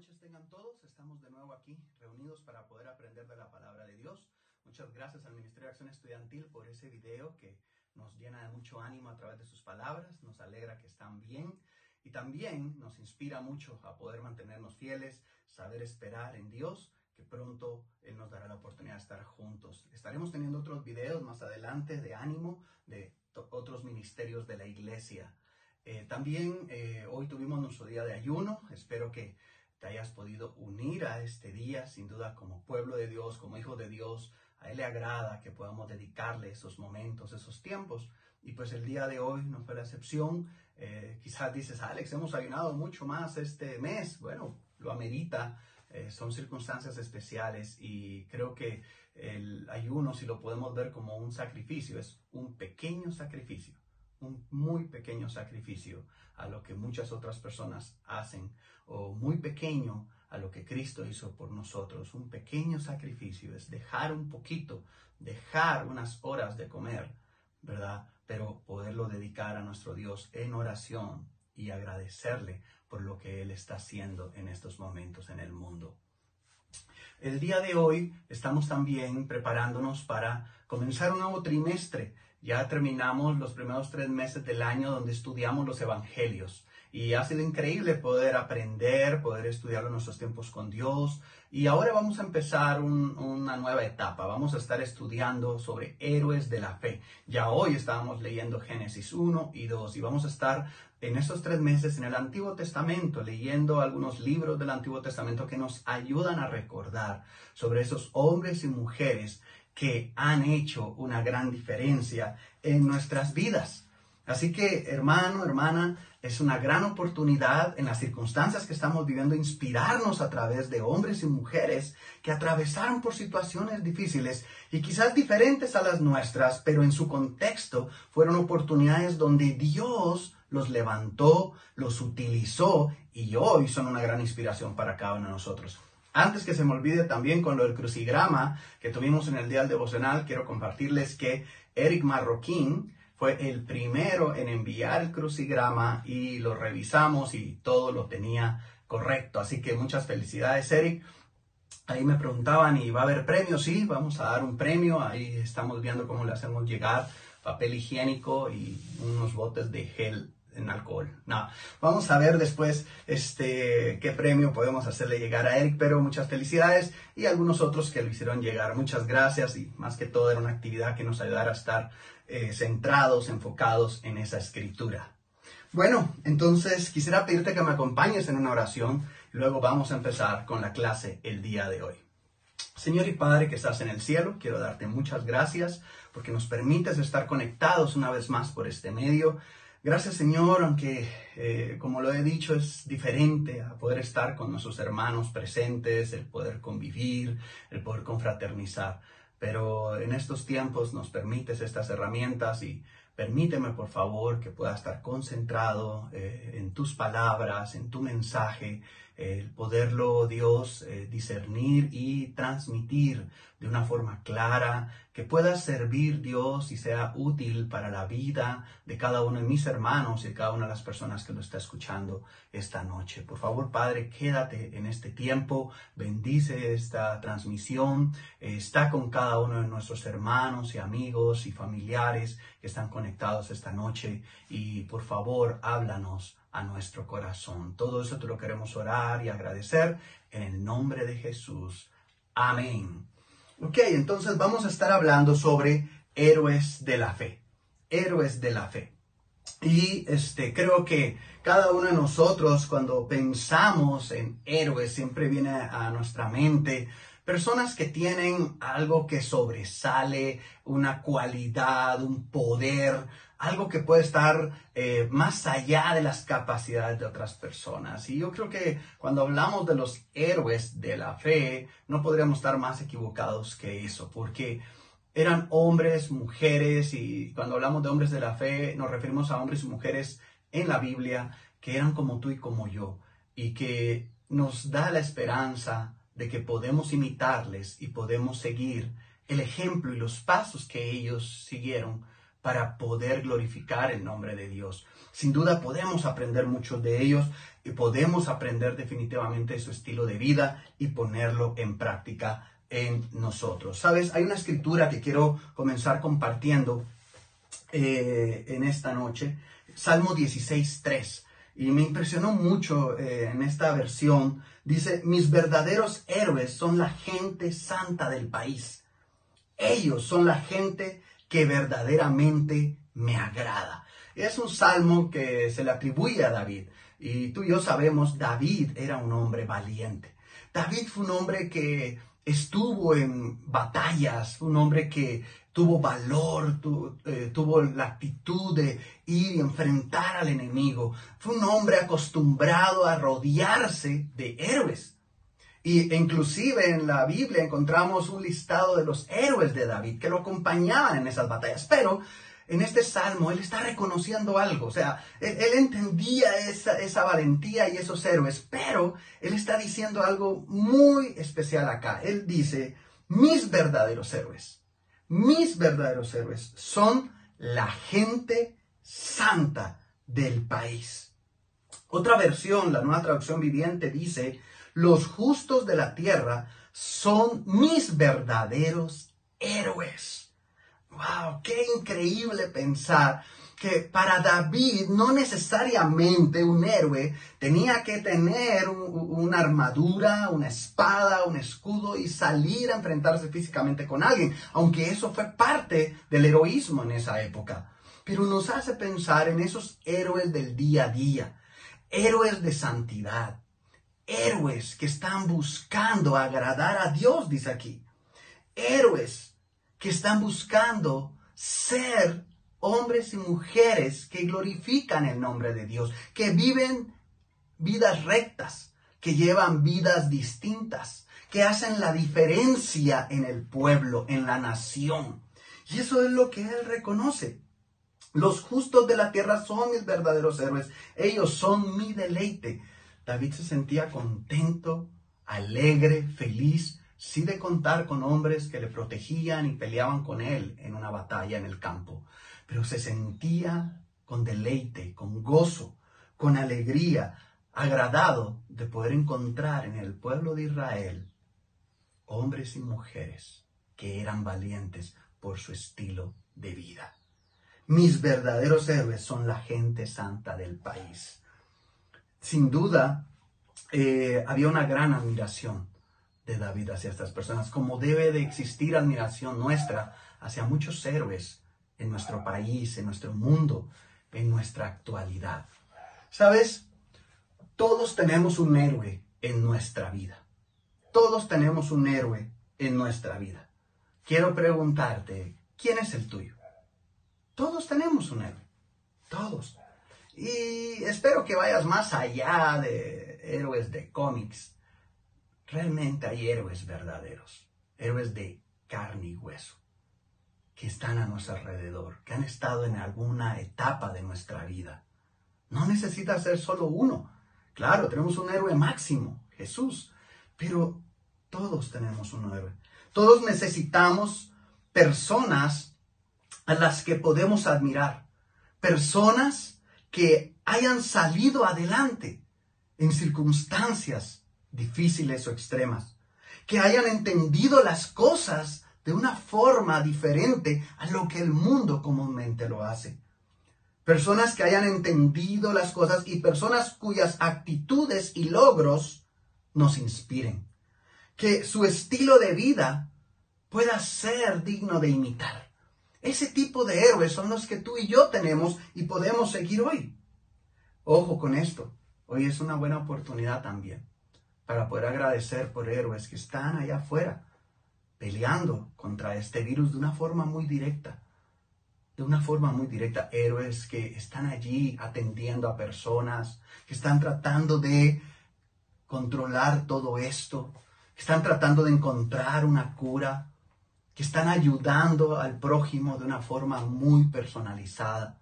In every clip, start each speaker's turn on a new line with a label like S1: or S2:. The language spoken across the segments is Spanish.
S1: noches tengan todos. Estamos de nuevo aquí reunidos para poder aprender de la palabra de Dios. Muchas gracias al Ministerio de Acción Estudiantil por ese video que nos llena de mucho ánimo a través de sus palabras. Nos alegra que están bien y también nos inspira mucho a poder mantenernos fieles, saber esperar en Dios, que pronto Él nos dará la oportunidad de estar juntos. Estaremos teniendo otros videos más adelante de ánimo de otros ministerios de la iglesia. Eh, también eh, hoy tuvimos nuestro día de ayuno. Espero que te hayas podido unir a este día, sin duda como pueblo de Dios, como hijo de Dios. A Él le agrada que podamos dedicarle esos momentos, esos tiempos. Y pues el día de hoy no fue la excepción. Eh, quizás dices, Alex, hemos ayunado mucho más este mes. Bueno, lo amerita. Eh, son circunstancias especiales y creo que el ayuno, si lo podemos ver como un sacrificio, es un pequeño sacrificio un muy pequeño sacrificio a lo que muchas otras personas hacen, o muy pequeño a lo que Cristo hizo por nosotros. Un pequeño sacrificio es dejar un poquito, dejar unas horas de comer, ¿verdad? Pero poderlo dedicar a nuestro Dios en oración y agradecerle por lo que Él está haciendo en estos momentos en el mundo. El día de hoy estamos también preparándonos para comenzar un nuevo trimestre ya terminamos los primeros tres meses del año donde estudiamos los evangelios. Y ha sido increíble poder aprender, poder estudiarlo en nuestros tiempos con Dios. Y ahora vamos a empezar una nueva etapa. Vamos a estar estudiando sobre héroes de la fe. Ya hoy estábamos leyendo Génesis 1 y 2 y vamos a estar en estos tres meses en el Antiguo Testamento leyendo algunos libros del Antiguo Testamento que nos ayudan a recordar sobre esos hombres y mujeres que han hecho una gran diferencia en nuestras vidas. Así que, hermano, hermana, es una gran oportunidad en las circunstancias que estamos viviendo inspirarnos a través de hombres y mujeres que atravesaron por situaciones difíciles y quizás diferentes a las nuestras, pero en su contexto fueron oportunidades donde Dios los levantó, los utilizó y hoy son una gran inspiración para cada uno de nosotros. Antes que se me olvide también con lo del crucigrama que tuvimos en el día del devocional, quiero compartirles que Eric Marroquín fue el primero en enviar el crucigrama y lo revisamos y todo lo tenía correcto. Así que muchas felicidades, Eric. Ahí me preguntaban, ¿y va a haber premio? Sí, vamos a dar un premio. Ahí estamos viendo cómo le hacemos llegar papel higiénico y unos botes de gel en alcohol. No, vamos a ver después este, qué premio podemos hacerle llegar a Eric, pero muchas felicidades y algunos otros que lo hicieron llegar. Muchas gracias y más que todo era una actividad que nos ayudara a estar eh, centrados, enfocados en esa escritura. Bueno, entonces quisiera pedirte que me acompañes en una oración y luego vamos a empezar con la clase el día de hoy. Señor y Padre que estás en el cielo, quiero darte muchas gracias porque nos permites estar conectados una vez más por este medio. Gracias Señor, aunque eh, como lo he dicho es diferente a poder estar con nuestros hermanos presentes, el poder convivir, el poder confraternizar. Pero en estos tiempos nos permites estas herramientas y permíteme por favor que pueda estar concentrado eh, en tus palabras, en tu mensaje, el poderlo Dios eh, discernir y transmitir de una forma clara, que pueda servir Dios y sea útil para la vida de cada uno de mis hermanos y de cada una de las personas que lo está escuchando esta noche. Por favor, Padre, quédate en este tiempo, bendice esta transmisión, está con cada uno de nuestros hermanos y amigos y familiares que están conectados esta noche y por favor, háblanos a nuestro corazón. Todo eso te lo queremos orar y agradecer en el nombre de Jesús. Amén. Ok, entonces vamos a estar hablando sobre héroes de la fe. Héroes de la fe. Y este, creo que cada uno de nosotros cuando pensamos en héroes siempre viene a nuestra mente personas que tienen algo que sobresale, una cualidad, un poder, algo que puede estar eh, más allá de las capacidades de otras personas. Y yo creo que cuando hablamos de los héroes de la fe, no podríamos estar más equivocados que eso, porque eran hombres, mujeres, y cuando hablamos de hombres de la fe, nos referimos a hombres y mujeres en la Biblia que eran como tú y como yo, y que nos da la esperanza de que podemos imitarles y podemos seguir el ejemplo y los pasos que ellos siguieron para poder glorificar el nombre de Dios. Sin duda podemos aprender mucho de ellos y podemos aprender definitivamente de su estilo de vida y ponerlo en práctica en nosotros. Sabes, hay una escritura que quiero comenzar compartiendo eh, en esta noche, Salmo 16.3. Y me impresionó mucho eh, en esta versión. Dice, mis verdaderos héroes son la gente santa del país. Ellos son la gente que verdaderamente me agrada. Es un salmo que se le atribuye a David. Y tú y yo sabemos, David era un hombre valiente. David fue un hombre que estuvo en batallas, un hombre que tuvo valor, eh, tuvo la actitud de ir y enfrentar al enemigo. Fue un hombre acostumbrado a rodearse de héroes. Y inclusive en la Biblia encontramos un listado de los héroes de David que lo acompañaban en esas batallas. Pero en este salmo él está reconociendo algo, o sea, él, entendía esa, esa, valentía y esos héroes, pero él está diciendo algo muy especial acá. Él dice, mis verdaderos héroes, mis verdaderos héroes son la gente santa del país. Otra versión, la nueva traducción viviente, dice, los justos de la tierra son mis verdaderos héroes. ¡Wow! ¡Qué increíble pensar! que para David no necesariamente un héroe tenía que tener una armadura, una espada, un escudo y salir a enfrentarse físicamente con alguien, aunque eso fue parte del heroísmo en esa época. Pero nos hace pensar en esos héroes del día a día, héroes de santidad, héroes que están buscando agradar a Dios, dice aquí. Héroes que están buscando ser hombres y mujeres que glorifican el nombre de Dios, que viven vidas rectas, que llevan vidas distintas, que hacen la diferencia en el pueblo, en la nación. Y eso es lo que él reconoce. Los justos de la tierra son mis verdaderos héroes. Ellos son mi deleite. David se sentía contento, alegre, feliz, sí de contar con hombres que le protegían y peleaban con él en una batalla en el campo, pero se sentía con deleite, con gozo, con alegría, agradado de poder encontrar en el pueblo de Israel hombres y mujeres que eran valientes por su estilo de vida. Mis verdaderos héroes son la gente santa del país sin duda, eh, había una gran admiración de David hacia estas personas, como debe de existir admiración nuestra hacia muchos héroes en nuestro país, en nuestro mundo, en nuestra actualidad. ¿Sabes? Todos tenemos un héroe en nuestra vida. Todos tenemos un héroe en nuestra vida. Quiero preguntarte, ¿quién es el tuyo? Todos tenemos un héroe. Todos. Y espero que vayas más allá de héroes de cómics. Realmente hay héroes verdaderos, héroes de carne y hueso, que están a nuestro alrededor, que han estado en alguna etapa de nuestra vida. No necesita ser solo uno. Claro, tenemos un héroe máximo, Jesús, pero todos tenemos un héroe. Todos necesitamos personas a las que podemos admirar, personas que hayan salido adelante en circunstancias difíciles o extremas, que hayan entendido las cosas de una forma diferente a lo que el mundo comúnmente lo hace. Personas que hayan entendido las cosas y personas cuyas actitudes y logros nos inspiren. Que su estilo de vida pueda ser digno de imitar. Ese tipo de héroes son los que tú y yo tenemos y podemos seguir hoy. Ojo con esto, hoy es una buena oportunidad también para poder agradecer por héroes que están allá afuera peleando contra este virus de una forma muy directa. De una forma muy directa, héroes que están allí atendiendo a personas, que están tratando de controlar todo esto, que están tratando de encontrar una cura, que están ayudando al prójimo de una forma muy personalizada.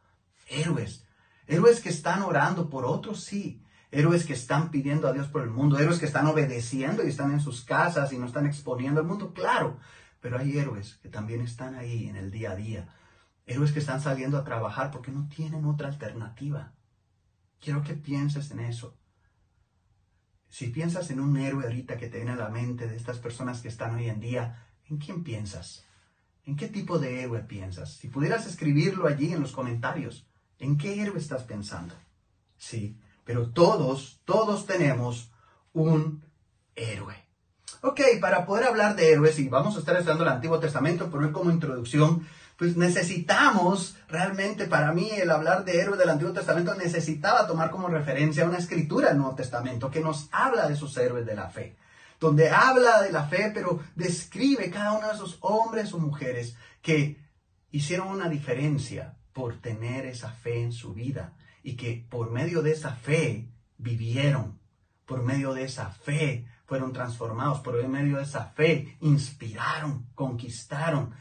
S1: Héroes, héroes que están orando por otros, sí. Héroes que están pidiendo a Dios por el mundo, héroes que están obedeciendo y están en sus casas y no están exponiendo al mundo, claro. Pero hay héroes que también están ahí en el día a día, Héroes que están saliendo a trabajar porque no tienen otra alternativa. Quiero que pienses en eso. Si piensas en un héroe ahorita que te viene a la mente de estas personas que están hoy en día, ¿en quién piensas? ¿En qué tipo de héroe piensas? Si pudieras escribirlo allí en los comentarios, ¿en qué héroe estás pensando? Sí, pero todos, todos tenemos un héroe. Ok, para poder hablar de héroes, y vamos a estar estudiando el Antiguo Testamento, pero como introducción, pues necesitamos realmente, para mí, el hablar de héroes del Antiguo Testamento necesitaba tomar como referencia una escritura del Nuevo Testamento que nos habla de esos héroes de la fe, donde habla de la fe, pero describe cada uno de esos hombres o mujeres que hicieron una diferencia por tener esa fe en su vida y que por medio de esa fe vivieron, por medio de esa fe fueron transformados, por medio de esa fe inspiraron, conquistaron,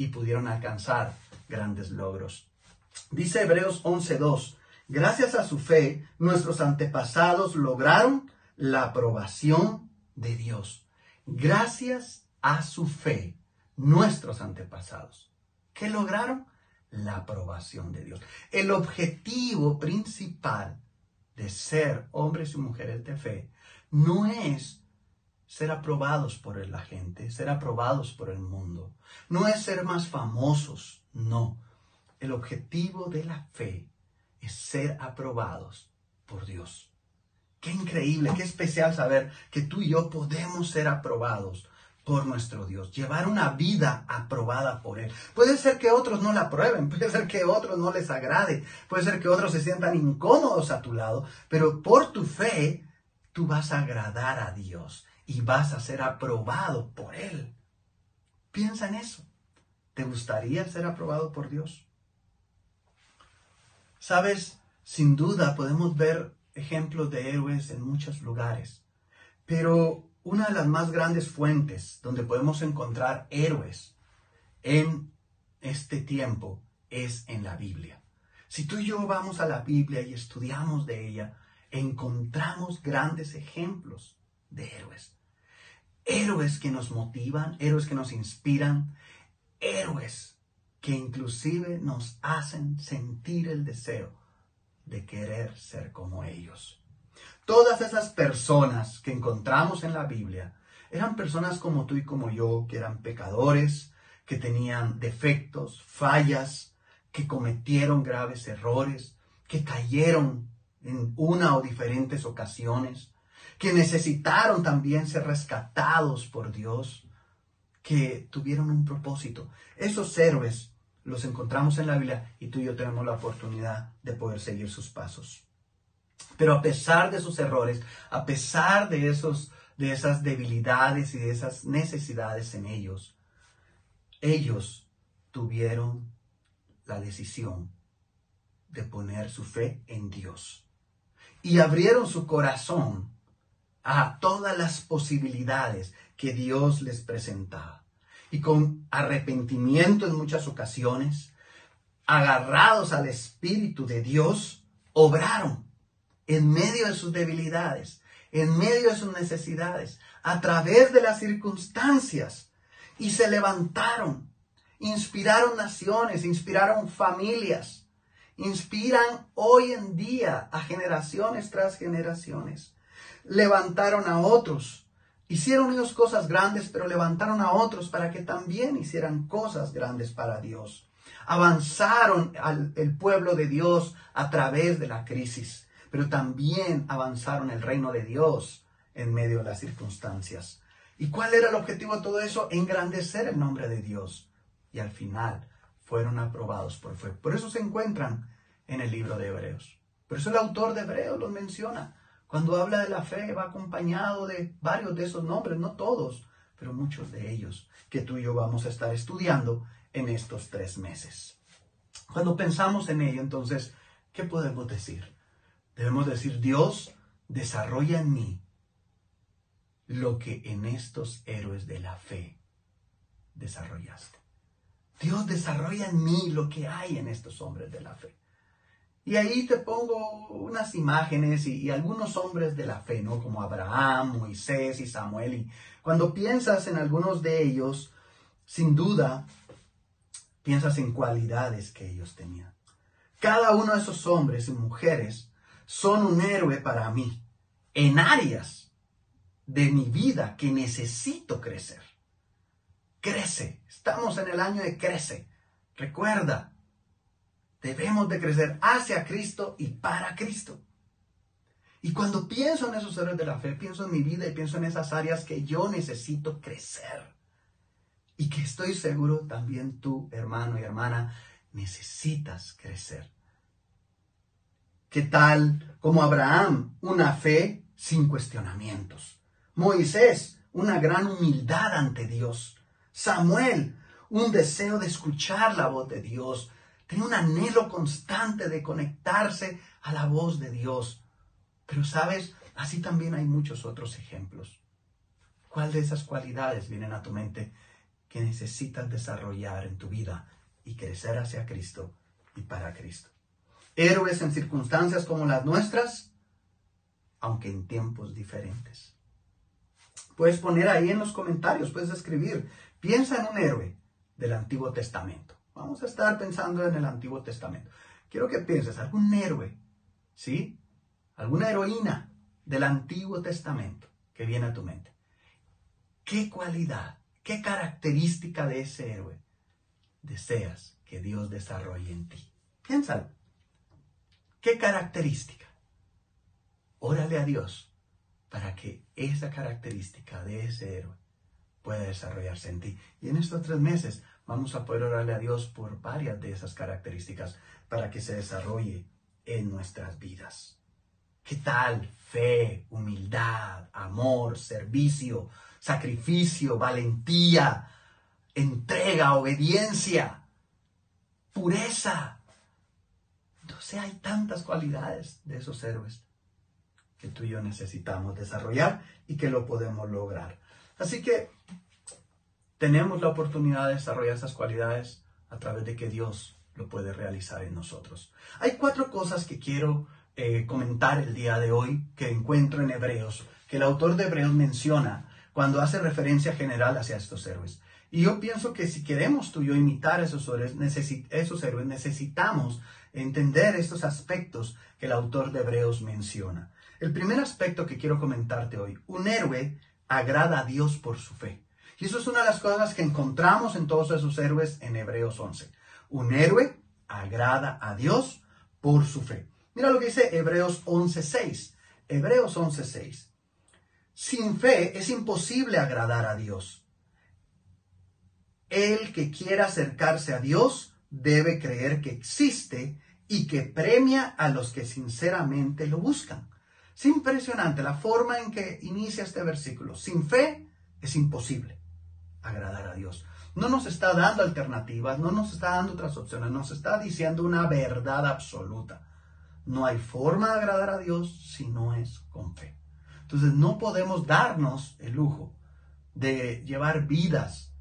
S1: y pudieron alcanzar grandes logros. Dice Hebreos 11.2, gracias a su fe, nuestros antepasados lograron la aprobación de Dios. Gracias a su fe, nuestros antepasados. ¿Qué lograron? La aprobación de Dios. El objetivo principal de ser hombres y mujeres de fe no es ser aprobados por la gente, ser aprobados por el mundo. No es ser más famosos, no. El objetivo de la fe es ser aprobados por Dios. Qué increíble, qué especial saber que tú y yo podemos ser aprobados por nuestro Dios, llevar una vida aprobada por Él. Puede ser que otros no la aprueben, puede ser que otros no les agrade, puede ser que otros se sientan incómodos a tu lado, pero por tu fe tú vas a agradar a Dios y vas a ser aprobado por Él. Piensa en eso. ¿Te gustaría ser aprobado por Dios? Sabes, sin duda podemos ver ejemplos de héroes en muchos lugares, pero una de las más grandes fuentes donde podemos encontrar héroes en este tiempo es en la Biblia. Si tú y yo vamos a la Biblia y estudiamos de ella, encontramos grandes ejemplos de héroes héroes que nos motivan, héroes que nos inspiran, héroes que inclusive nos hacen sentir el deseo de querer ser como ellos. Todas esas personas que encontramos en la Biblia eran personas como tú y como yo, que eran pecadores, que tenían defectos, fallas, que cometieron graves errores, que cayeron en una o diferentes ocasiones, que necesitaron también ser rescatados por Dios, que tuvieron un propósito. Esos héroes los encontramos en la Biblia y tú y yo tenemos la oportunidad de poder seguir sus pasos. Pero a pesar de sus errores, a pesar de, esos, de esas debilidades y de esas necesidades en ellos, ellos tuvieron la decisión de poner su fe en Dios. Y abrieron su corazón a todas las posibilidades que Dios les presentaba. Y con arrepentimiento en muchas ocasiones, agarrados al Espíritu de Dios, obraron en medio de sus debilidades, en medio de sus necesidades, a través de las circunstancias, y se levantaron, inspiraron naciones, inspiraron familias, inspiran hoy en día a generaciones tras generaciones levantaron a otros. Hicieron ellos cosas grandes, pero levantaron a otros para que también hicieran cosas grandes para Dios. Avanzaron al el pueblo de Dios a través de la crisis, pero también avanzaron el reino de Dios en medio de las circunstancias. ¿Y cuál era el objetivo de todo eso? Engrandecer el nombre de Dios. Y al final fueron aprobados por fe. Por eso se encuentran en el libro de Hebreos. Por eso el autor de Hebreos los menciona. Cuando habla de la fe va acompañado de varios de esos nombres, no todos, pero muchos de ellos que tú y yo vamos a estar estudiando en estos tres meses. Cuando pensamos en ello, entonces, ¿qué podemos decir? Debemos decir, Dios desarrolla en mí lo que en estos héroes de la fe desarrollaste. Dios desarrolla en mí lo que hay en estos hombres de la fe. Y ahí te pongo unas imágenes y, algunos hombres de la fe, ¿no? Como Abraham, Moisés y Samuel. Y cuando piensas en algunos de ellos, sin duda, piensas en cualidades que ellos tenían. Cada uno de esos hombres y mujeres son un héroe para mí en áreas de mi vida que necesito crecer. Crece. Estamos en el año de crece. Recuerda, debemos de crecer hacia Cristo y para Cristo. Y cuando pienso en esos héroes de la fe, pienso en mi vida y pienso en esas áreas que yo necesito crecer. Y que estoy seguro también tú, hermano y hermana, necesitas crecer. ¿Qué tal como Abraham? Una fe sin cuestionamientos. Moisés, una gran humildad ante Dios. Samuel, un deseo de escuchar la voz de Dios. Tenía un anhelo constante de conectarse a la voz de Dios. Pero sabes, así también hay muchos otros ejemplos. ¿Cuál de esas cualidades vienen a tu mente que necesitas desarrollar en tu vida y crecer hacia Cristo y para Cristo? Héroes en circunstancias como las nuestras, aunque en tiempos diferentes. Puedes poner ahí en los comentarios, puedes escribir, piensa en un héroe del Antiguo Testamento. Vamos a estar pensando en el Antiguo Testamento. Quiero que pienses, algún héroe, ¿sí? Alguna heroína del Antiguo Testamento que viene a tu mente. ¿Qué cualidad, qué característica de ese héroe deseas que Dios desarrolle en ti? Piénsalo. ¿Qué característica? Órale a Dios para que esa característica de ese héroe pueda desarrollarse en ti. Y en estos tres meses vamos a poder orarle a Dios por varias de esas características para que se desarrolle en nuestras vidas. ¿Qué tal? Fe, humildad, amor, servicio, sacrificio, valentía, entrega, obediencia, pureza, sea, hay tantas cualidades de esos héroes que tú y yo necesitamos desarrollar y que lo podemos lograr. Así que tenemos la oportunidad de desarrollar esas cualidades a través de que Dios lo puede realizar en nosotros. Hay cuatro cosas que quiero eh, comentar el día de hoy que encuentro en Hebreos, que el autor de Hebreos menciona cuando hace referencia general hacia estos héroes. Y yo pienso que si queremos tú y yo imitar esos héroes, esos héroes necesitamos entender estos aspectos que el autor de Hebreos menciona. El primer aspecto que quiero comentarte hoy, un héroe agrada a Dios por su fe. Y eso es una de las cosas que encontramos en todos esos héroes en Hebreos 11. Un héroe agrada a Dios por su fe. Mira lo que dice Hebreos 11.6. Hebreos 11.6. Sin fe es imposible agradar a Dios. El que quiera acercarse a Dios debe creer que existe y que premia a los que sinceramente lo buscan. Es impresionante la forma en que inicia este versículo. Sin fe es imposible agradar a Dios. No nos está dando alternativas, no nos está dando otras opciones, nos está diciendo una verdad absoluta. No hay forma de agradar a Dios si no es con fe. Entonces no podemos darnos el lujo de llevar vidas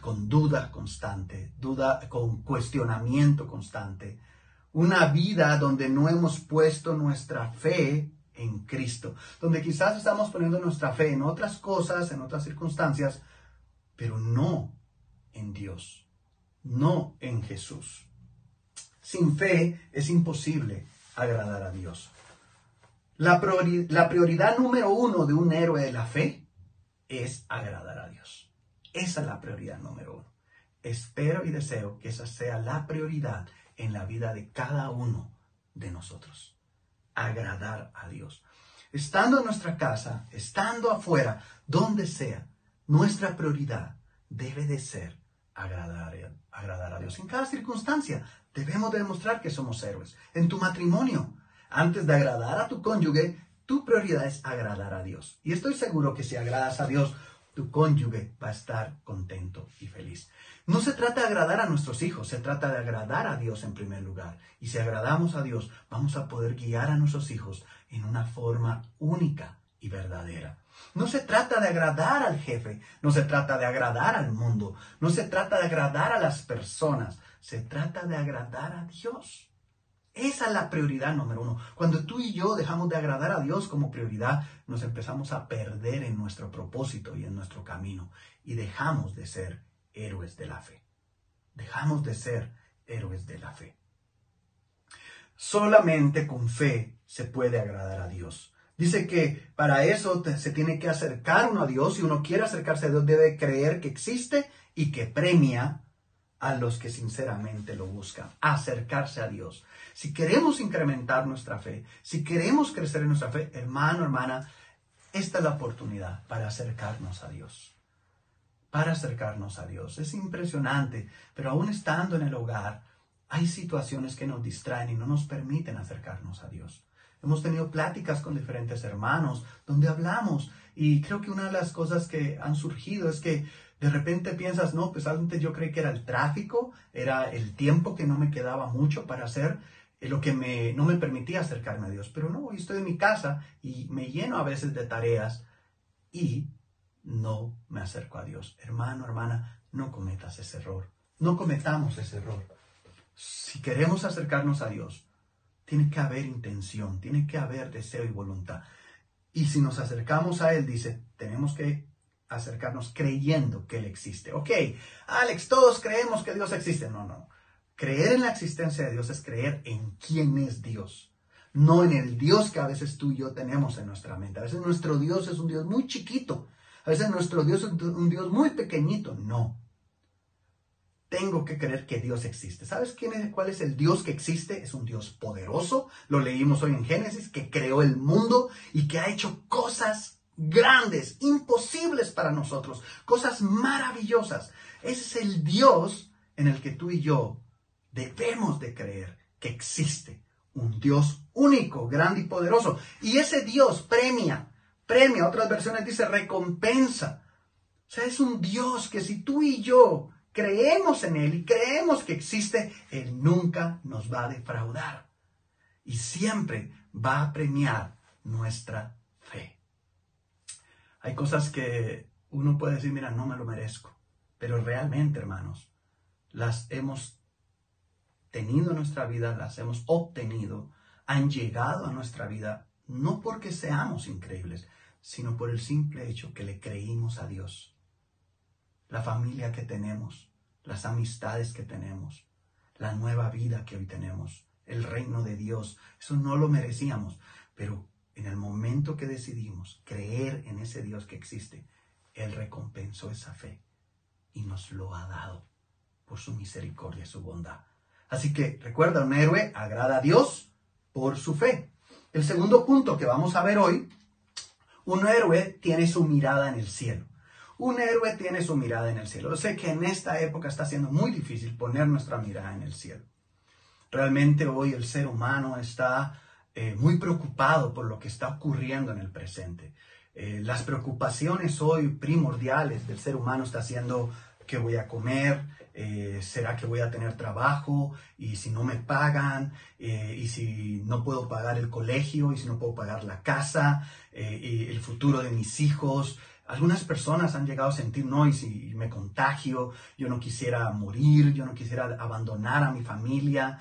S1: con duda constante, duda con cuestionamiento constante, una vida donde no hemos puesto nuestra fe en Cristo, donde quizás estamos poniendo nuestra fe en otras cosas, en otras circunstancias, pero no en Dios, no en Jesús. Sin fe es imposible agradar a Dios. La, prioridad número uno de un héroe de la fe es agradar a Dios. Esa es la prioridad número uno. Espero y deseo que esa sea la prioridad en la vida de cada uno de nosotros. Agradar a Dios. Estando en nuestra casa, estando afuera, donde sea, nuestra prioridad debe de ser agradar, agradar a Dios. En cada circunstancia debemos demostrar que somos héroes. En tu matrimonio, antes de agradar a tu cónyuge, tu prioridad es agradar a Dios. Y estoy seguro que si agradas a Dios, tu cónyuge va a estar contento y feliz. No se trata de agradar a nuestros hijos, se trata de agradar a Dios en primer lugar. Y si agradamos a Dios, vamos a poder guiar a nuestros hijos en una forma única y verdadera. No se trata de agradar al jefe, no se trata de agradar al mundo, no se trata de agradar a las personas, se trata de agradar a Dios. Esa es la prioridad número uno. Cuando tú y yo dejamos de agradar a Dios como prioridad, nos empezamos a perder en nuestro propósito y en nuestro camino y dejamos de ser héroes de la fe. dejamos de ser héroes de la fe. Solamente con fe se puede agradar a Dios. Dice que para eso se tiene que acercar uno a Dios. Si uno quiere acercarse a Dios, debe creer que existe y que premia a los que sinceramente lo buscan. Acercarse a Dios. Si queremos incrementar nuestra fe, si queremos crecer en nuestra fe, hermano, hermana, esta es la oportunidad para acercarnos a Dios. Para acercarnos a Dios. Es impresionante, pero aún estando en el hogar, hay situaciones que nos distraen y no nos permiten acercarnos a Dios. Hemos tenido pláticas con diferentes hermanos donde hablamos y creo que una de las cosas que han surgido es que de repente piensas, no, pues antes yo creí que era el tráfico, era el tiempo que no me quedaba mucho para hacer eh, lo que me, no me permitía acercarme a Dios. Pero no, hoy estoy en mi casa y me lleno a veces de tareas y no me acerco a Dios. Hermano, hermana, no cometas ese error. No cometamos ese error. Si queremos acercarnos a Dios, tiene que haber intención, tiene que haber deseo y voluntad. Y si nos acercamos a Él, dice, tenemos que acercarnos creyendo que Él existe. Ok, Alex, todos creemos que Dios existe. No, no. Creer en la existencia de Dios es creer en quién es Dios, no en el Dios que a veces tú y yo tenemos en nuestra mente. A veces nuestro Dios es un Dios muy chiquito, a veces nuestro Dios es un Dios muy pequeñito. No. Tengo que creer que Dios existe. ¿Sabes quién es, cuál es el Dios que existe? Es un Dios poderoso. Lo leímos hoy en Génesis, que creó el mundo y que ha hecho cosas grandes, imposibles para nosotros, cosas maravillosas. Ese es el Dios en el que tú y yo debemos de creer que existe un Dios único, grande y poderoso. Y ese Dios premia, premia, otras versiones dice recompensa. O sea, es un Dios que si tú y yo creemos en Él y creemos que existe, Él nunca nos va a defraudar. Y siempre va a premiar nuestra. Hay cosas que uno puede decir, mira, no me lo merezco. Pero realmente, hermanos, las hemos tenido en nuestra vida, las hemos obtenido, han llegado a nuestra vida, no porque seamos increíbles, sino por el simple hecho que le creímos a Dios. La familia que tenemos, las amistades que tenemos, la nueva vida que hoy tenemos, el reino de Dios, eso no lo merecíamos, pero en el momento que decidimos creer en ese Dios que existe, Él recompensó esa fe y nos lo ha dado por su misericordia y su bondad. Así que recuerda, un héroe agrada a Dios por su fe. El segundo punto que vamos a ver hoy, un héroe tiene su mirada en el cielo. Un héroe tiene su mirada en el cielo. Yo sé que en esta época está siendo muy difícil poner nuestra mirada en el cielo. Realmente hoy el ser humano está eh, muy preocupado por lo que está ocurriendo en el presente. Eh, las preocupaciones hoy primordiales del ser humano está siendo qué voy a comer, eh, será que voy a tener trabajo y si no me pagan eh, y si no puedo pagar el colegio y si no puedo pagar la casa eh, y el futuro de mis hijos. Algunas personas han llegado a sentir, no, y si me contagio, yo no quisiera morir, yo no quisiera abandonar a mi familia,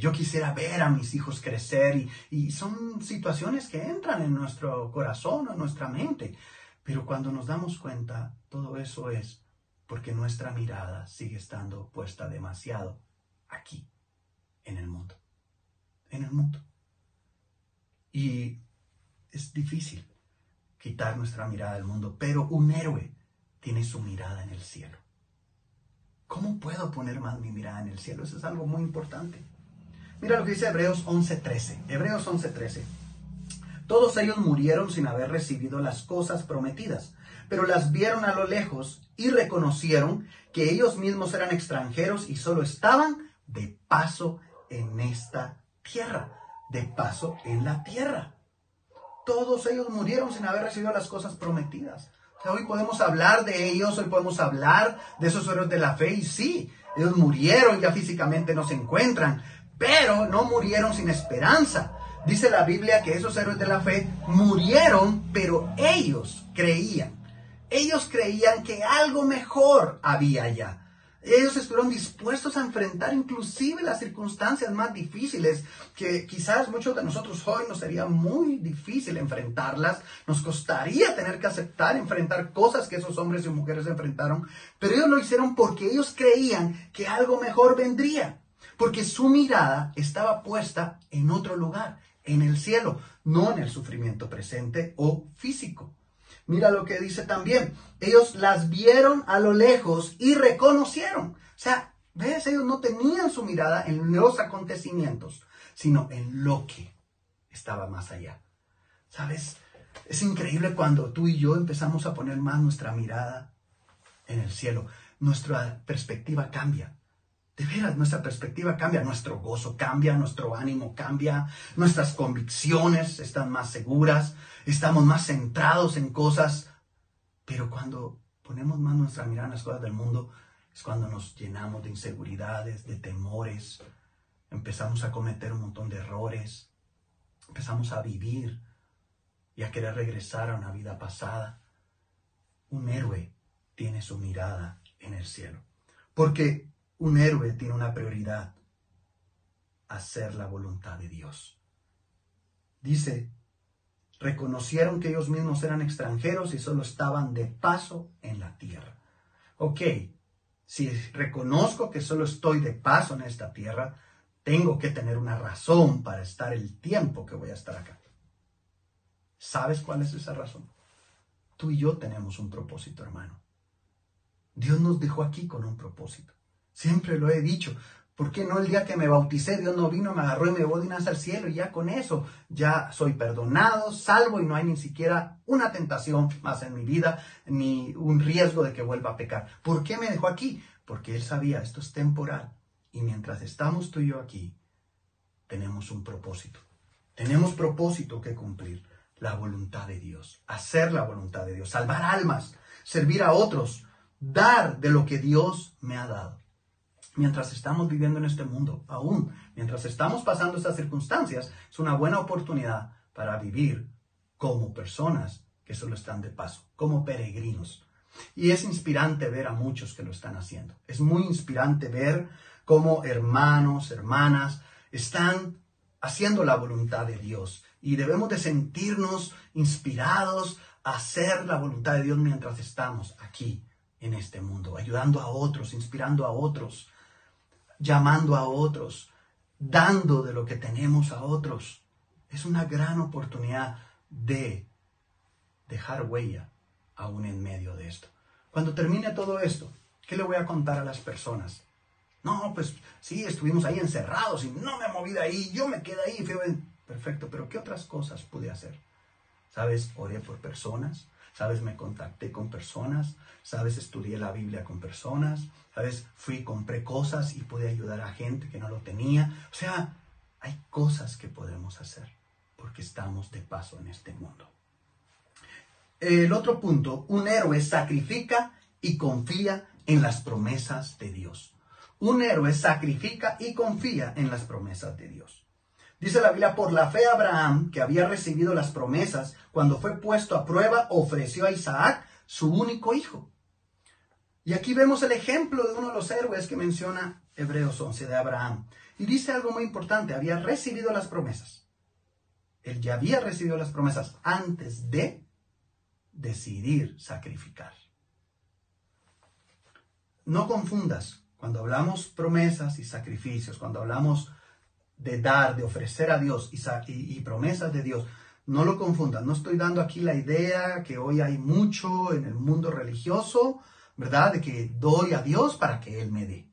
S1: yo quisiera ver a mis hijos crecer y, y son situaciones que entran en nuestro corazón en nuestra mente. Pero cuando nos damos cuenta, todo eso es porque nuestra mirada sigue estando puesta demasiado aquí, en el mundo, en el mundo. Y es difícil quitar nuestra mirada del mundo, pero un héroe tiene su mirada en el cielo. ¿Cómo puedo poner más mi mirada en el cielo? Eso es algo muy importante. Mira lo que dice Hebreos 11:13. Hebreos 11:13. Todos ellos murieron sin haber recibido las cosas prometidas, pero las vieron a lo lejos y reconocieron que ellos mismos eran extranjeros y solo estaban de paso en esta tierra, de paso en la tierra. Todos ellos murieron sin haber recibido las cosas prometidas. hoy podemos hablar de ellos, hoy podemos hablar de esos héroes de la fe y sí, ellos murieron, ya físicamente no se encuentran, pero no murieron sin esperanza. Dice la Biblia que esos héroes de la fe murieron, pero ellos creían ellos creían que algo mejor había allá. Ellos estuvieron dispuestos a enfrentar inclusive las circunstancias más difíciles, que quizás muchos de nosotros hoy nos sería muy difícil enfrentarlas, nos costaría tener que aceptar, enfrentar cosas que esos hombres y mujeres enfrentaron, pero ellos lo hicieron porque ellos creían que algo mejor vendría, porque su mirada estaba puesta en otro lugar, en el cielo, no en el sufrimiento presente o físico. Mira lo que dice también. Ellos las vieron a lo lejos y reconocieron. O sea, ves, ellos no tenían su mirada en los acontecimientos, sino en lo que estaba más allá. ¿Sabes? Es increíble cuando tú y yo empezamos a poner más nuestra mirada en el cielo. Nuestra perspectiva cambia. De veras, nuestra perspectiva cambia, nuestro gozo cambia, nuestro ánimo cambia, nuestras convicciones están más seguras, estamos más centrados en cosas. Pero cuando ponemos más nuestra mirada en las cosas del mundo, es cuando nos llenamos de inseguridades, de temores, empezamos a cometer un montón de errores, empezamos a vivir y a querer regresar a una vida pasada. Un héroe tiene su mirada en el cielo. Porque un héroe tiene una prioridad, hacer la voluntad de Dios. Dice, reconocieron que ellos mismos eran extranjeros y solo estaban de paso en la tierra. Ok, si reconozco que solo estoy de paso en esta tierra, tengo que tener una razón para estar el tiempo que voy a estar acá. ¿Sabes cuál es esa razón? Tú y yo tenemos un propósito, hermano. Dios nos dejó aquí con un propósito. Siempre lo he dicho. ¿Por qué no el día que me bauticé, Dios no vino, me agarró y me llevó de al cielo y ya con eso ya soy perdonado, salvo y no hay ni siquiera una tentación más en mi vida, ni un riesgo de que vuelva a pecar? ¿Por qué me dejó aquí? Porque Él sabía, esto es temporal. Y mientras estamos tú y yo aquí, tenemos un propósito. Tenemos propósito que cumplir, la voluntad de Dios, hacer la voluntad de Dios, salvar almas, servir a otros, dar de lo que Dios me ha dado mientras estamos viviendo en este mundo, aún mientras estamos pasando estas circunstancias, es una buena oportunidad para vivir como personas que solo están de paso, como peregrinos. Y es inspirante ver a muchos que lo están haciendo. Es muy inspirante ver cómo hermanos, hermanas están haciendo la voluntad de Dios. Y debemos de sentirnos inspirados a hacer la voluntad de Dios mientras estamos aquí en este mundo, ayudando a otros, inspirando a otros llamando a otros, dando de lo que tenemos a otros. Es una gran oportunidad de dejar huella aún en medio de esto. Cuando termine todo esto, ¿qué le voy a contar a las personas? No, pues sí, estuvimos ahí encerrados y no me moví de ahí, yo me quedé ahí. Perfecto, pero ¿qué otras cosas pude hacer? ¿Sabes? Oré por personas, ¿sabes? Me contacté con personas, ¿sabes? Estudié la Biblia con personas, ¿sabes? Fui, compré cosas y pude ayudar a gente que no lo tenía. O sea, hay cosas que podemos hacer porque estamos de paso en este mundo. El otro punto, un héroe sacrifica y confía en las promesas de Dios. Un héroe sacrifica y confía en las promesas de Dios. Dice la Biblia, por la fe Abraham, que había recibido las promesas, cuando fue puesto a prueba, ofreció a Isaac, su único hijo. Y aquí vemos el ejemplo de uno de los héroes que menciona Hebreos 11 de Abraham. Y dice algo muy importante, había recibido las promesas. Él ya había recibido las promesas antes de decidir sacrificar. No confundas cuando hablamos promesas y sacrificios, cuando hablamos de dar, de ofrecer a Dios y, promesas de Dios. No lo confundan, no estoy dando aquí la idea que hoy hay mucho en el mundo religioso, ¿verdad? De que doy a Dios para que Él me dé.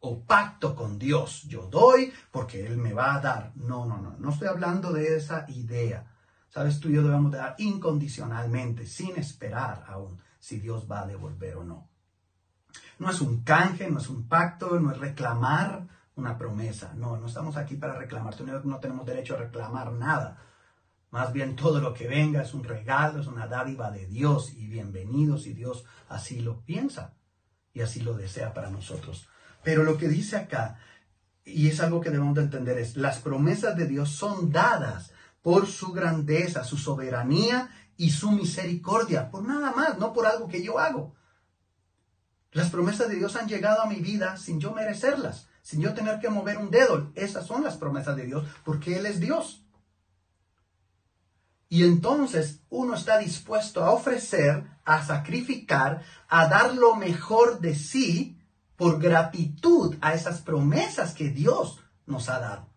S1: O pacto con Dios, yo doy porque Él me va a dar. No, no, no, no estoy hablando de esa idea. Sabes, tú y yo debemos dar incondicionalmente, sin esperar aún si Dios va a devolver o no. No es un canje, no es un pacto, no es reclamar, una promesa. No, no estamos aquí para reclamar. Tú no tenemos derecho a reclamar nada. Más bien todo lo que venga es un regalo, es una dádiva de Dios y bienvenidos si Dios así lo piensa y así lo desea para nosotros. Pero lo que dice acá, y es algo que debemos de entender, es las promesas de Dios son dadas por su grandeza, su soberanía y su misericordia, por nada más, no por algo que yo hago. Las promesas de Dios han llegado a mi vida sin yo merecerlas, sin yo tener que mover un dedo. Esas son las promesas de Dios porque Él es Dios. Y entonces uno está dispuesto a ofrecer, a sacrificar, a dar lo mejor de sí por gratitud a esas promesas que Dios nos ha dado.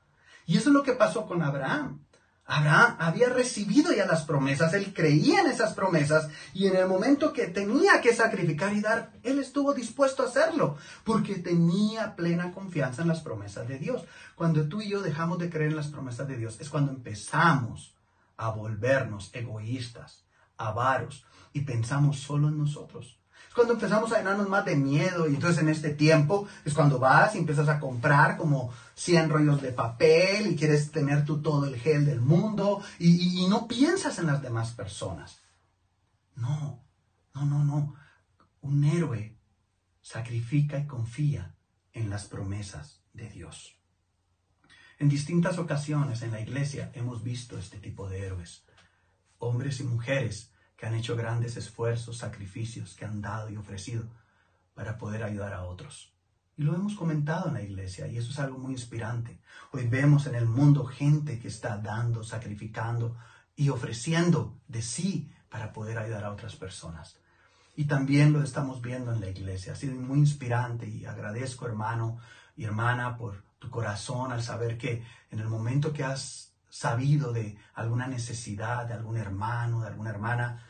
S1: Y eso es lo que pasó con Abraham. Abraham había recibido ya las promesas, él creía en esas promesas y en el momento que tenía que sacrificar y dar, él estuvo dispuesto a hacerlo porque tenía plena confianza en las promesas de Dios. Cuando tú y yo dejamos de creer en las promesas de Dios es cuando empezamos a volvernos egoístas, avaros y pensamos solo en nosotros cuando empezamos a llenarnos más de miedo y entonces en este tiempo es cuando vas y empiezas a comprar como 100 rollos de papel y quieres tener tú todo el gel del mundo y, y no piensas en las demás personas. No, no, no, no. Un héroe sacrifica y confía en las promesas de Dios. En distintas ocasiones en la iglesia hemos visto este tipo de héroes, hombres y mujeres que han hecho grandes esfuerzos, sacrificios, que han dado y ofrecido para poder ayudar a otros. Y lo hemos comentado en la iglesia y eso es algo muy inspirante. Hoy vemos en el mundo gente que está dando, sacrificando y ofreciendo de sí para poder ayudar a otras personas. Y también lo estamos viendo en la iglesia. Ha sido muy inspirante y agradezco hermano y hermana por tu corazón al saber que en el momento que has sabido de alguna necesidad de algún hermano, de alguna hermana,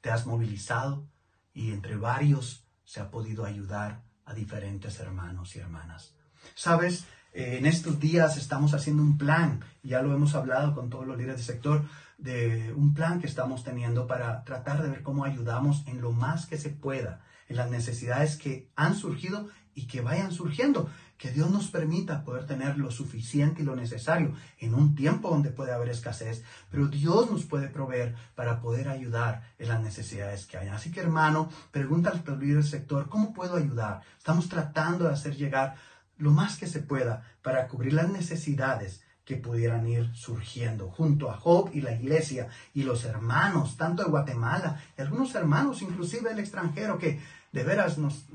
S1: te has movilizado y entre varios se ha podido ayudar a diferentes hermanos y hermanas. Sabes, eh, en estos días estamos haciendo un plan, ya lo hemos hablado con todos los líderes del sector, de un plan que estamos teniendo para tratar de ver cómo ayudamos en lo más que se pueda, en las necesidades que han surgido y que vayan surgiendo que Dios nos permita poder tener lo suficiente y lo necesario en un tiempo donde puede haber escasez, pero Dios nos puede proveer para poder ayudar en las necesidades que hay. Así que hermano, pregúntale al líder del sector, ¿cómo puedo ayudar? Estamos tratando de hacer llegar lo más que se pueda para cubrir las necesidades que pudieran ir surgiendo junto a Job y la iglesia y los hermanos, tanto de Guatemala y algunos hermanos inclusive del extranjero que de veras nos,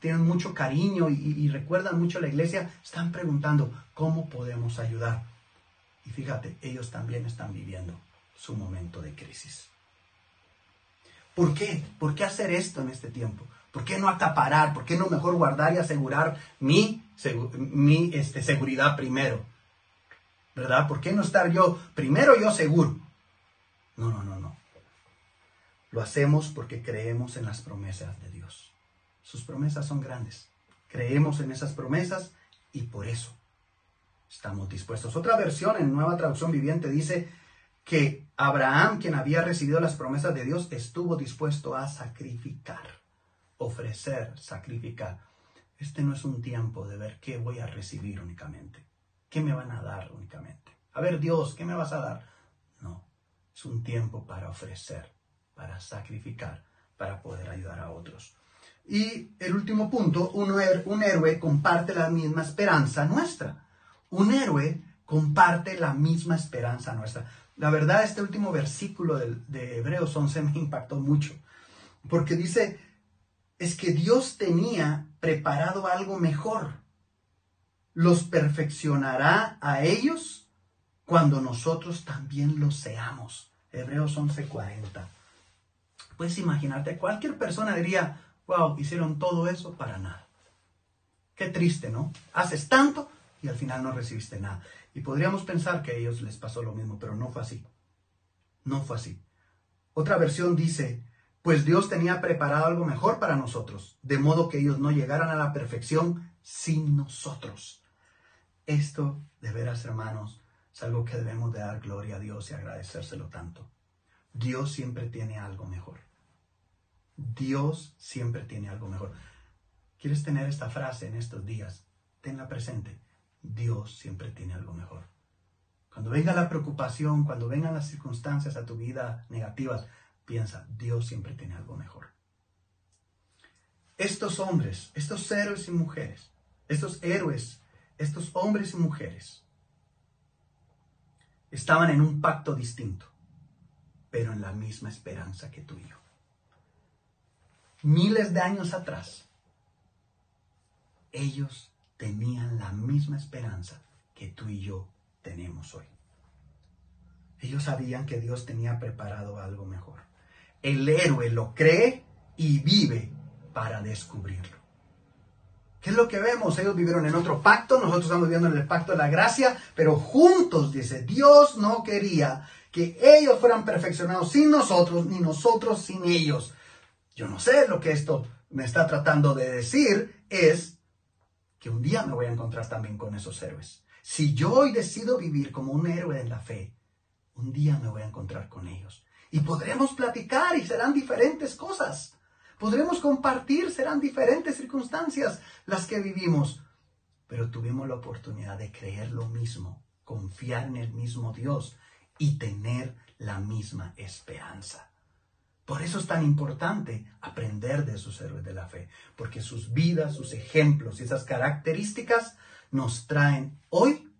S1: tienen mucho cariño y, recuerdan mucho la iglesia, están preguntando cómo podemos ayudar. Y fíjate, ellos también están viviendo su momento de crisis. ¿Por qué? ¿Por qué hacer esto en este tiempo? ¿Por qué no acaparar? ¿Por qué no mejor guardar y asegurar mi, este, seguridad primero? ¿Verdad? ¿Por qué no estar yo primero yo seguro? No, no, no. Lo hacemos porque creemos en las promesas de Dios. Sus promesas son grandes. Creemos en esas promesas y por eso estamos dispuestos. Otra versión en Nueva Traducción Viviente dice que Abraham, quien había recibido las promesas de Dios, estuvo dispuesto a sacrificar, ofrecer, sacrificar. Este no es un tiempo de ver qué voy a recibir únicamente, qué me van a dar únicamente. A ver, Dios, ¿qué me vas a dar? No, es un tiempo para ofrecer, para sacrificar, para poder ayudar a otros. Y el último punto, un, un héroe comparte la misma esperanza nuestra. Un héroe comparte la misma esperanza nuestra. La verdad, este último versículo de, de Hebreos 11 me impactó mucho, porque dice, es que Dios tenía preparado algo mejor. Los perfeccionará a ellos cuando nosotros también lo seamos. Hebreos 11:40. Puedes imaginarte, cualquier persona diría, wow, hicieron todo eso para nada. Qué triste, ¿no? Haces tanto y al final no recibiste nada. Y podríamos pensar que a ellos les pasó lo mismo, pero no fue así. No fue así. Otra versión dice, pues Dios tenía preparado algo mejor para nosotros, de modo que ellos no llegaran a la perfección sin nosotros. Esto, de veras, hermanos, es algo que debemos de dar gloria a Dios y agradecérselo tanto. Dios siempre tiene algo mejor. Dios siempre tiene algo mejor. ¿Quieres tener esta frase en estos días? Tenla presente. Dios siempre tiene algo mejor. Cuando venga la preocupación, cuando vengan las circunstancias a tu vida negativas, piensa, Dios siempre tiene algo mejor. Estos hombres, estos héroes y mujeres, estos héroes, estos hombres y mujeres, estaban en un pacto distinto, pero en la misma esperanza que tú y yo. Miles de años atrás, ellos tenían la misma esperanza que tú y yo tenemos hoy. Ellos sabían que Dios tenía preparado algo mejor. El héroe lo cree y vive para descubrirlo. ¿Qué es lo que vemos? Ellos vivieron en otro pacto, nosotros estamos viviendo en el pacto de la gracia, pero juntos, dice, Dios no quería que ellos fueran perfeccionados sin nosotros, ni nosotros sin ellos. Yo no sé lo que esto me está tratando de decir, es que un día me voy a encontrar también con esos héroes. Si yo hoy decido vivir como un héroe en la fe, un día me voy a encontrar con ellos. Y podremos platicar y serán diferentes cosas. Podremos compartir, serán diferentes circunstancias las que vivimos. Pero tuvimos la oportunidad de creer lo mismo, confiar en el mismo Dios y tener la misma esperanza. Por eso es tan importante aprender de esos héroes de la fe, porque sus vidas, sus ejemplos y esas características nos traen hoy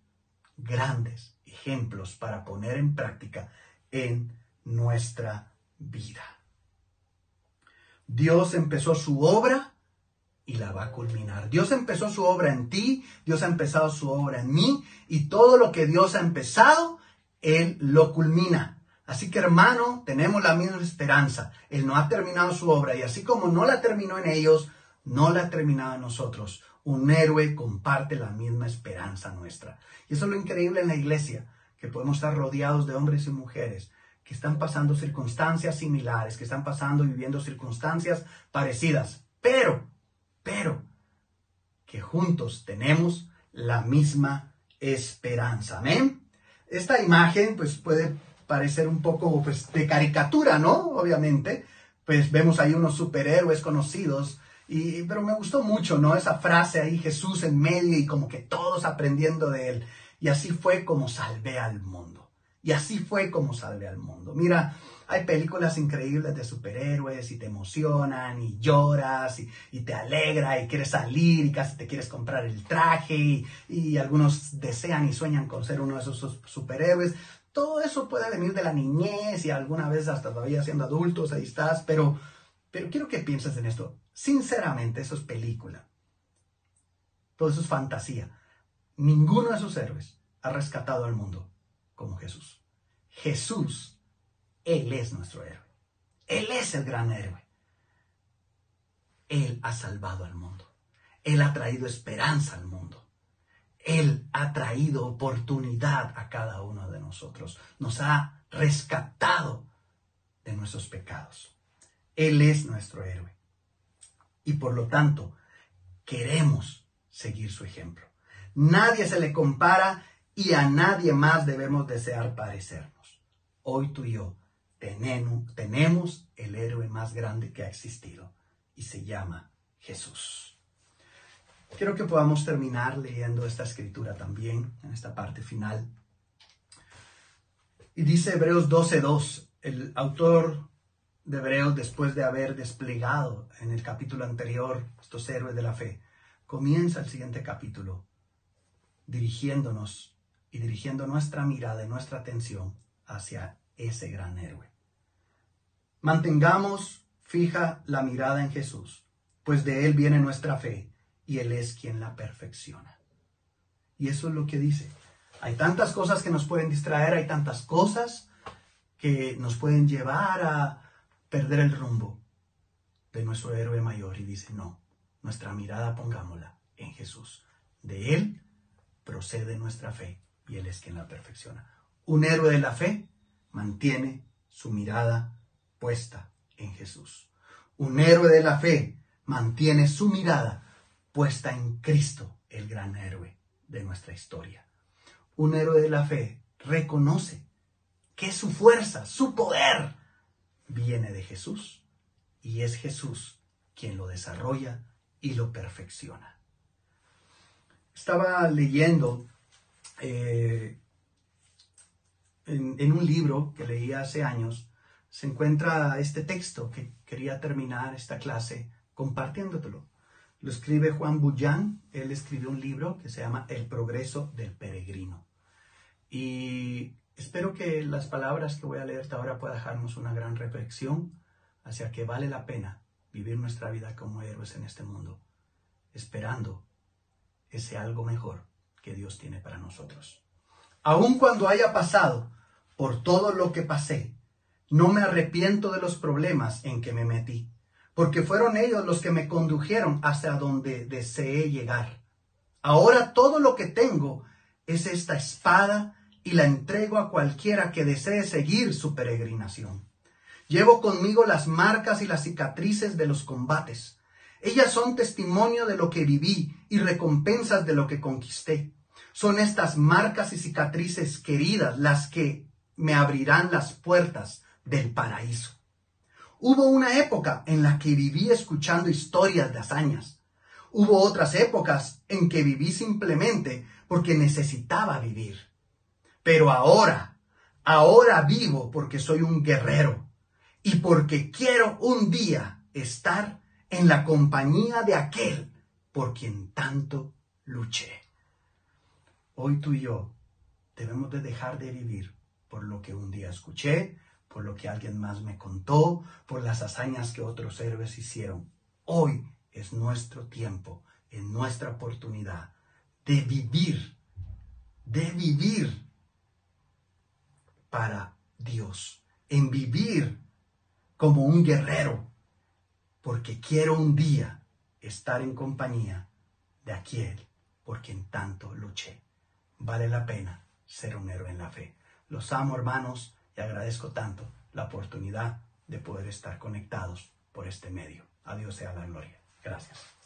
S1: grandes ejemplos para poner en práctica en nuestra vida. Dios empezó su obra y la va a culminar. Dios empezó su obra en ti, Dios ha empezado su obra en mí y todo lo que Dios ha empezado, Él lo culmina. Así que hermano, tenemos la misma esperanza. Él no ha terminado su obra y así como no la terminó en ellos, no la ha terminado en nosotros. Un héroe comparte la misma esperanza nuestra. Y eso es lo increíble en la iglesia, que podemos estar rodeados de hombres y mujeres que están pasando circunstancias similares, que están pasando y viviendo circunstancias parecidas, pero, pero, que juntos tenemos la misma esperanza. Amén. Esta imagen, pues, puede parecer un poco pues, de caricatura, ¿no? Obviamente, pues vemos ahí unos superhéroes conocidos, y, pero me gustó mucho, ¿no? Esa frase ahí, Jesús en medio y como que todos aprendiendo de él. Y así fue como salvé al mundo. Y así fue como salve al mundo. Mira, hay películas increíbles de superhéroes y te emocionan y lloras y, te alegra y quieres salir y casi te quieres comprar el traje y, algunos desean y sueñan con ser uno de esos superhéroes. Todo eso puede venir de la niñez y alguna vez hasta todavía siendo adultos, ahí estás, pero, pero quiero que pienses en esto. Sinceramente, eso es película. Todo eso es fantasía. Ninguno de esos héroes ha rescatado al mundo como Jesús. Jesús, Él es nuestro héroe. Él es el gran héroe. Él ha salvado al mundo. Él ha traído esperanza al mundo. Él ha traído oportunidad a cada uno de nosotros. Nos ha rescatado de nuestros pecados. Él es nuestro héroe. Y por lo tanto, queremos seguir su ejemplo. Nadie se le compara y a nadie más debemos desear parecernos. Hoy tú y yo tenemos, el héroe más grande que ha existido y se llama Jesús. Quiero que podamos terminar leyendo esta escritura también, en esta parte final. Y dice Hebreos 12.2, el autor de Hebreos, después de haber desplegado en el capítulo anterior estos héroes de la fe, comienza el siguiente capítulo dirigiéndonos y dirigiendo nuestra mirada y nuestra atención hacia ese gran héroe. Mantengamos fija la mirada en Jesús, pues de Él viene nuestra fe y Él es quien la perfecciona. Y eso es lo que dice. Hay tantas cosas que nos pueden distraer, hay tantas cosas que nos pueden llevar a perder el rumbo de nuestro héroe mayor. Y dice, no, nuestra mirada pongámosla en Jesús. De Él procede nuestra fe y Él es quien la perfecciona. Un héroe de la fe mantiene su mirada puesta en Jesús. Un héroe de la fe mantiene su mirada puesta en Cristo, el gran héroe de nuestra historia. Un héroe de la fe reconoce que su fuerza, su poder, viene de Jesús y es Jesús quien lo desarrolla y lo perfecciona. Estaba leyendo eh, en, un libro que leí hace años, se encuentra este texto que quería terminar esta clase compartiéndotelo. Lo escribe Juan Bullán, él escribió un libro que se llama El progreso del peregrino. Y espero que las palabras que voy a leerte ahora puedan dejarnos una gran reflexión hacia que vale la pena vivir nuestra vida como héroes en este mundo, esperando ese algo mejor que Dios tiene para nosotros. Aun cuando haya pasado por todo lo que pasé, no me arrepiento de los problemas en que me metí, porque fueron ellos los que me condujeron hasta donde deseé llegar. Ahora todo lo que tengo es esta espada y la entrego a cualquiera que desee seguir su peregrinación. Llevo conmigo las marcas y las cicatrices de los combates. Ellas son testimonio de lo que viví y recompensas de lo que conquisté. Son estas marcas y cicatrices queridas las que me abrirán las puertas del paraíso. Hubo una época en la que viví escuchando historias de hazañas. Hubo otras épocas en que viví simplemente porque necesitaba vivir. Pero ahora, ahora vivo porque soy un guerrero y porque quiero un día estar en la compañía de aquel por quien tanto luché. Hoy tú y yo debemos de dejar de vivir por lo que un día escuché, por lo que alguien más me contó, por las hazañas que otros héroes hicieron. Hoy es nuestro tiempo, es nuestra oportunidad de vivir, de vivir para Dios, en vivir como un guerrero, porque quiero un día estar en compañía de aquel por quien tanto luché. Vale la pena ser un héroe en la fe. Los amo hermanos y agradezco tanto la oportunidad de poder estar conectados por este medio. A Dios sea la gloria. Gracias.